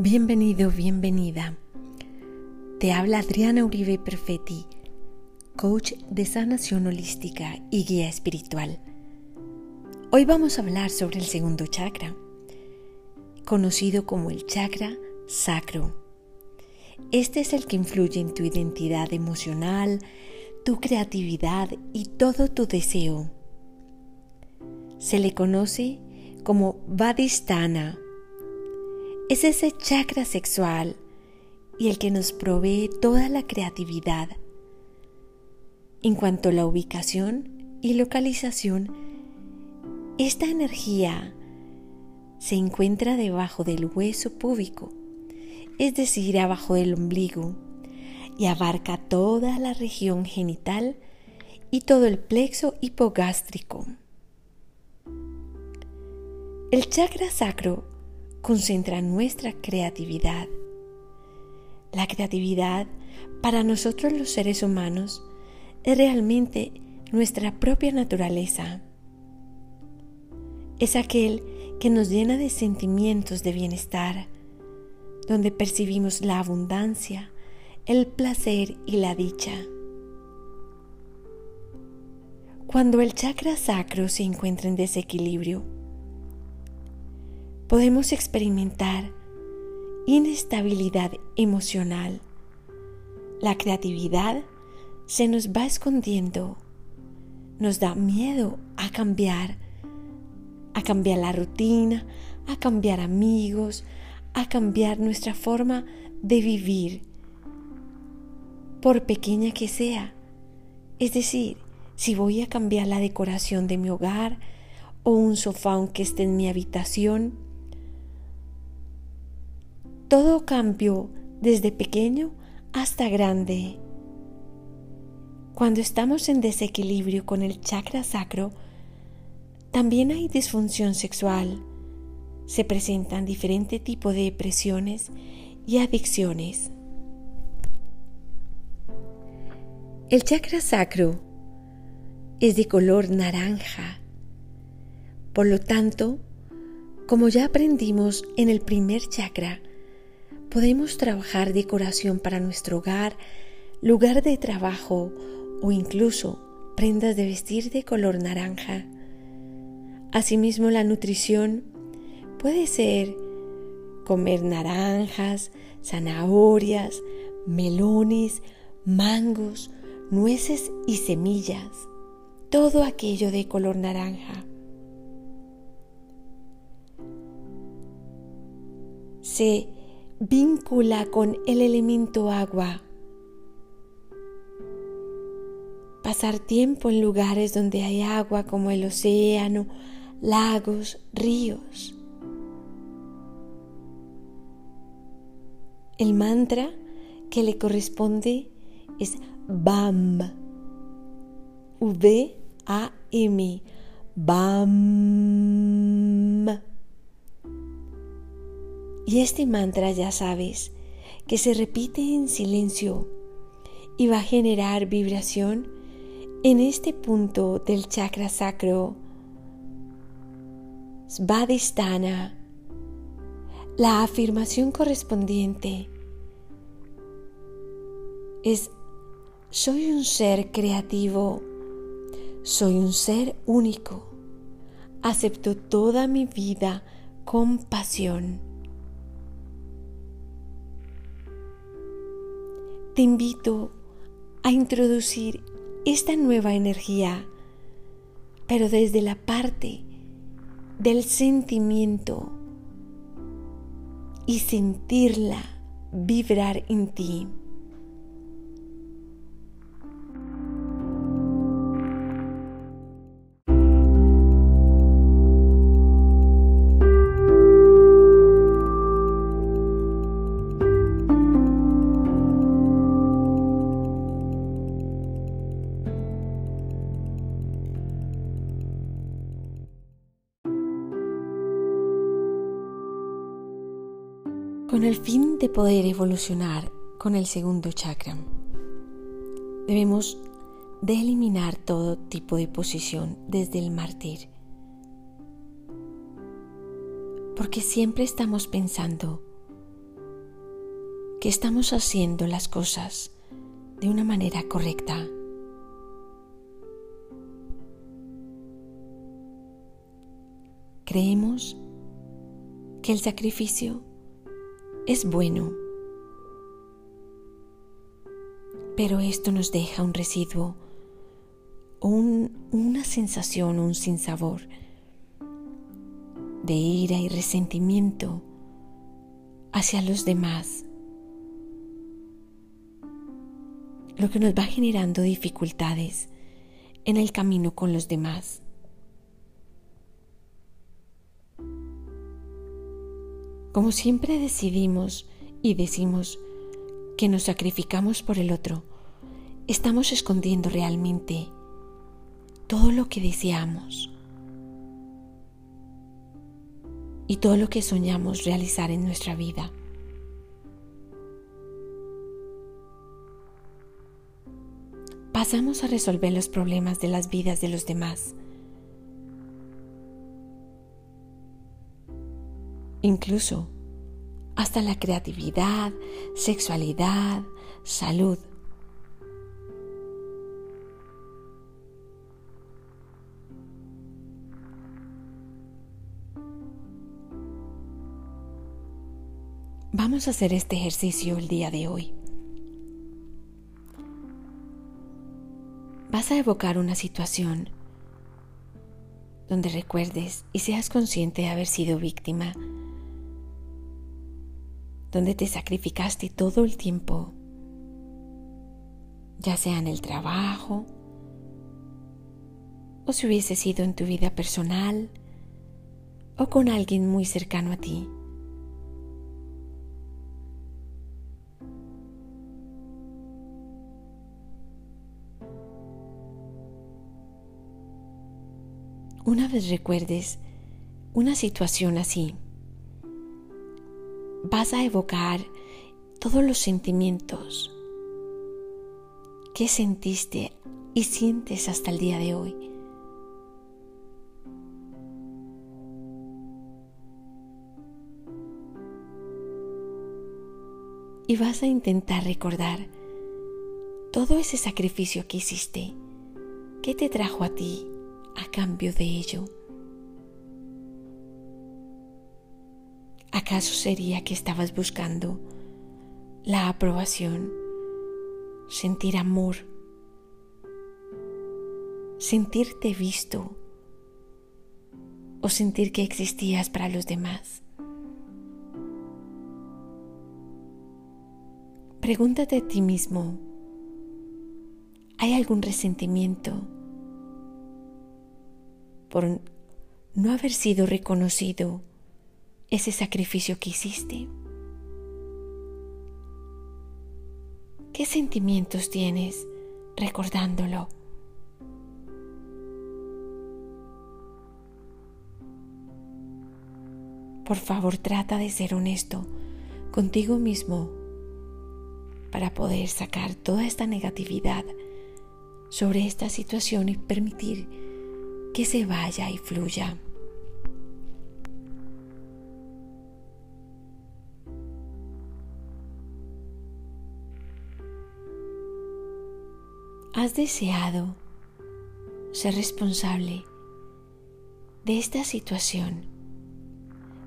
Bienvenido, bienvenida. Te habla Adriana Uribe Perfetti, coach de sanación holística y guía espiritual. Hoy vamos a hablar sobre el segundo chakra, conocido como el chakra sacro. Este es el que influye en tu identidad emocional, tu creatividad y todo tu deseo. Se le conoce como Vadistana es ese chakra sexual y el que nos provee toda la creatividad. En cuanto a la ubicación y localización, esta energía se encuentra debajo del hueso púbico, es decir, abajo del ombligo, y abarca toda la región genital y todo el plexo hipogástrico. El chakra sacro concentra nuestra creatividad. La creatividad para nosotros los seres humanos es realmente nuestra propia naturaleza. Es aquel que nos llena de sentimientos de bienestar, donde percibimos la abundancia, el placer y la dicha. Cuando el chakra sacro se encuentra en desequilibrio, podemos experimentar inestabilidad emocional. La creatividad se nos va escondiendo. Nos da miedo a cambiar, a cambiar la rutina, a cambiar amigos, a cambiar nuestra forma de vivir, por pequeña que sea. Es decir, si voy a cambiar la decoración de mi hogar o un sofá aunque esté en mi habitación, todo cambió desde pequeño hasta grande. Cuando estamos en desequilibrio con el chakra sacro, también hay disfunción sexual. Se presentan diferentes tipos de depresiones y adicciones. El chakra sacro es de color naranja. Por lo tanto, como ya aprendimos en el primer chakra, podemos trabajar decoración para nuestro hogar, lugar de trabajo o incluso prendas de vestir de color naranja. Asimismo, la nutrición puede ser comer naranjas, zanahorias, melones, mangos, nueces y semillas, todo aquello de color naranja. Se Víncula con el elemento agua. Pasar tiempo en lugares donde hay agua como el océano, lagos, ríos. El mantra que le corresponde es BAM. V-A-M. BAM. Y este mantra ya sabes que se repite en silencio y va a generar vibración en este punto del chakra sacro. Svadhisthana. La afirmación correspondiente es soy un ser creativo, soy un ser único, acepto toda mi vida con pasión. Te invito a introducir esta nueva energía, pero desde la parte del sentimiento y sentirla vibrar en ti. De poder evolucionar con el segundo chakra. Debemos de eliminar todo tipo de posición desde el mártir. Porque siempre estamos pensando que estamos haciendo las cosas de una manera correcta. Creemos que el sacrificio es bueno, pero esto nos deja un residuo o una sensación, un sinsabor de ira y resentimiento hacia los demás, lo que nos va generando dificultades en el camino con los demás. Como siempre decidimos y decimos que nos sacrificamos por el otro, estamos escondiendo realmente todo lo que deseamos y todo lo que soñamos realizar en nuestra vida. Pasamos a resolver los problemas de las vidas de los demás. Incluso hasta la creatividad, sexualidad, salud, Vamos a hacer este ejercicio el día de hoy. Vas a evocar una situación donde recuerdes y seas consciente de haber sido víctima, donde te sacrificaste todo el tiempo, ya sea en el trabajo o si hubiese sido en tu vida personal o con alguien muy cercano a ti. una vez recuerdes una situación así, vas a evocar todos los sentimientos que sentiste y sientes hasta el día de hoy. Y vas a intentar recordar todo ese sacrificio que hiciste, que te trajo a ti a cambio de ello? ¿Acaso sería que estabas buscando la aprobación, sentir amor, sentirte visto o sentir que existías para los demás? Pregúntate a ti mismo, ¿hay algún resentimiento? por no haber sido reconocido ese sacrificio que hiciste? ¿Qué sentimientos tienes recordándolo? Por favor, trata de ser honesto contigo mismo para poder sacar toda esta negatividad sobre esta situación y permitir que se vaya y fluya. Has deseado ser responsable de esta situación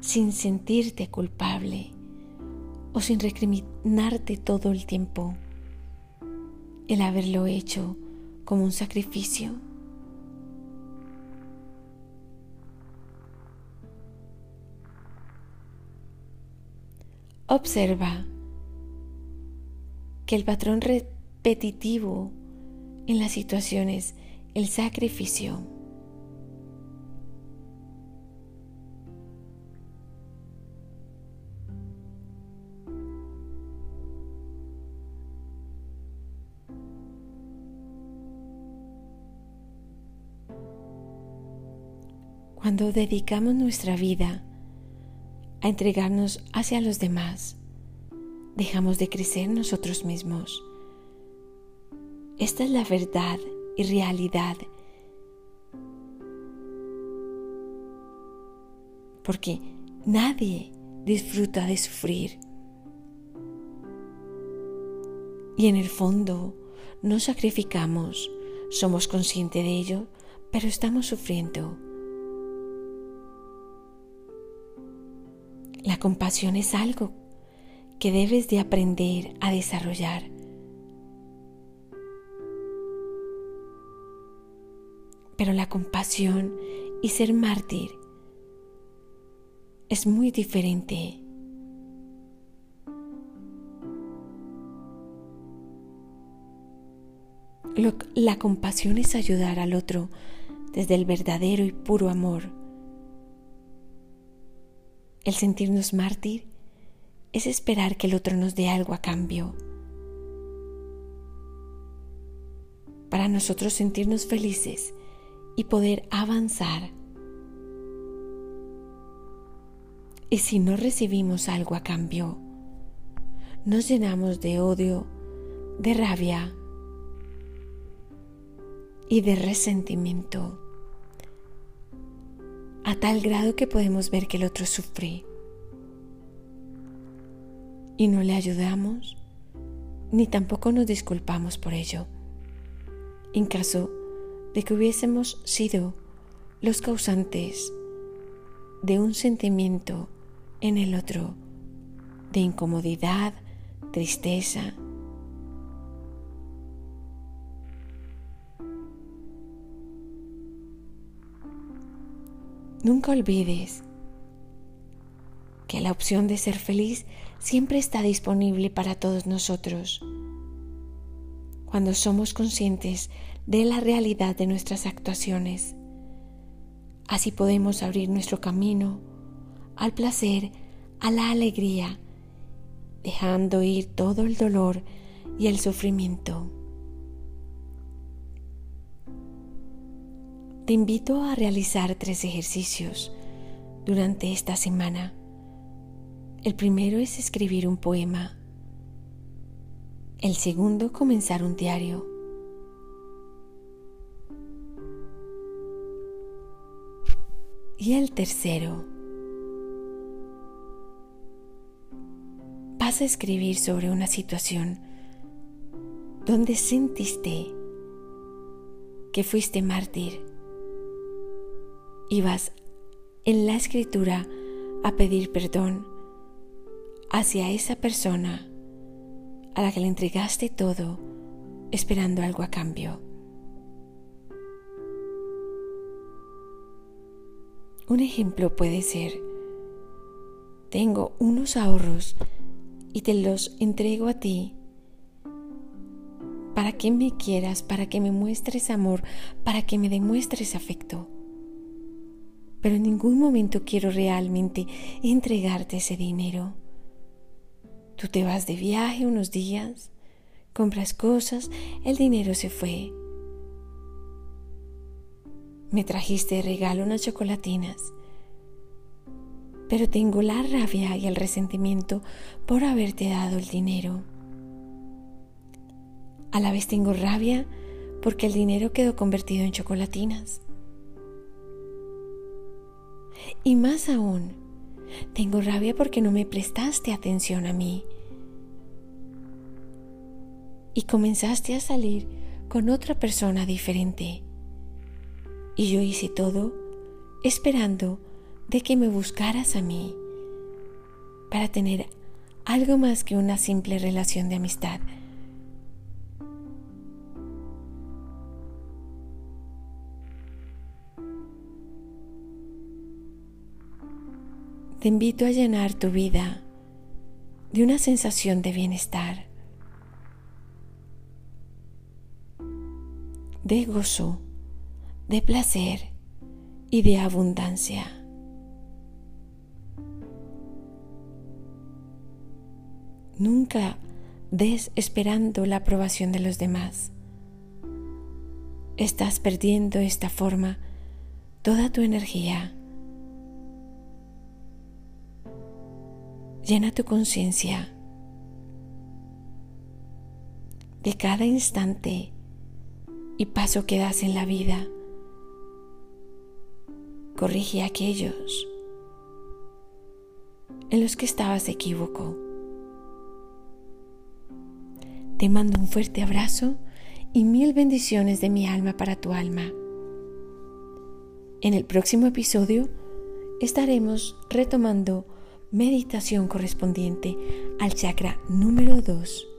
sin sentirte culpable o sin recriminarte todo el tiempo el haberlo hecho como un sacrificio. Observa que el patrón repetitivo en las situaciones, el sacrificio, cuando dedicamos nuestra vida a entregarnos hacia los demás, dejamos de crecer nosotros mismos. Esta es la verdad y realidad. Porque nadie disfruta de sufrir. Y en el fondo no sacrificamos, somos conscientes de ello, pero estamos sufriendo. La compasión es algo que debes de aprender a desarrollar. Pero la compasión y ser mártir es muy diferente. la compasión es ayudar al otro desde el verdadero y puro amor. El sentirnos mártir es esperar que el otro nos dé algo a cambio. Para nosotros sentirnos felices y poder avanzar. Y si no recibimos algo a cambio, nos llenamos de odio, de rabia y de resentimiento, a tal grado que podemos ver que el otro sufre y no le ayudamos, ni tampoco nos disculpamos por ello, en caso de que hubiésemos sido los causantes de un sentimiento en el otro de incomodidad, tristeza. Nunca olvides que la opción de ser feliz siempre está disponible para todos nosotros. Cuando somos conscientes de la realidad de nuestras actuaciones, así podemos abrir nuestro camino al placer, a la alegría, dejando ir todo el dolor y el sufrimiento. Te invito a realizar tres ejercicios durante esta semana el primero es escribir un poema. El segundo, comenzar un diario. Y el tercero, vas a escribir sobre una situación donde sentiste que fuiste mártir y vas en la escritura a pedir perdón hacia esa persona a la que le entregaste todo esperando algo a cambio. Un ejemplo puede ser, tengo unos ahorros y te los entrego a ti para que me quieras, para que me muestres amor, para que me demuestres afecto. Pero en ningún momento quiero realmente entregarte ese dinero. Tú te vas de viaje unos días, compras cosas, el dinero se fue. Me trajiste de regalo unas chocolatinas, pero tengo la rabia y el resentimiento por haberte dado el dinero. A la vez tengo rabia porque el dinero quedó convertido en chocolatinas. Y más aún, tengo rabia porque no me prestaste atención a mí. Y comenzaste a salir con otra persona diferente. Y yo hice todo esperando de que me buscaras a mí para tener algo más que una simple relación de amistad. te invito a llenar tu vida de una sensación de bienestar, de gozo, de placer y de abundancia. Nunca des esperando la aprobación de los demás. Estás perdiendo esta forma toda tu energía Llena tu conciencia de cada instante y paso que das en la vida. Corrige aquellos en los que estabas equívoco. Te mando un fuerte abrazo y mil bendiciones de mi alma para tu alma. En el próximo episodio estaremos retomando meditación correspondiente al chakra número 2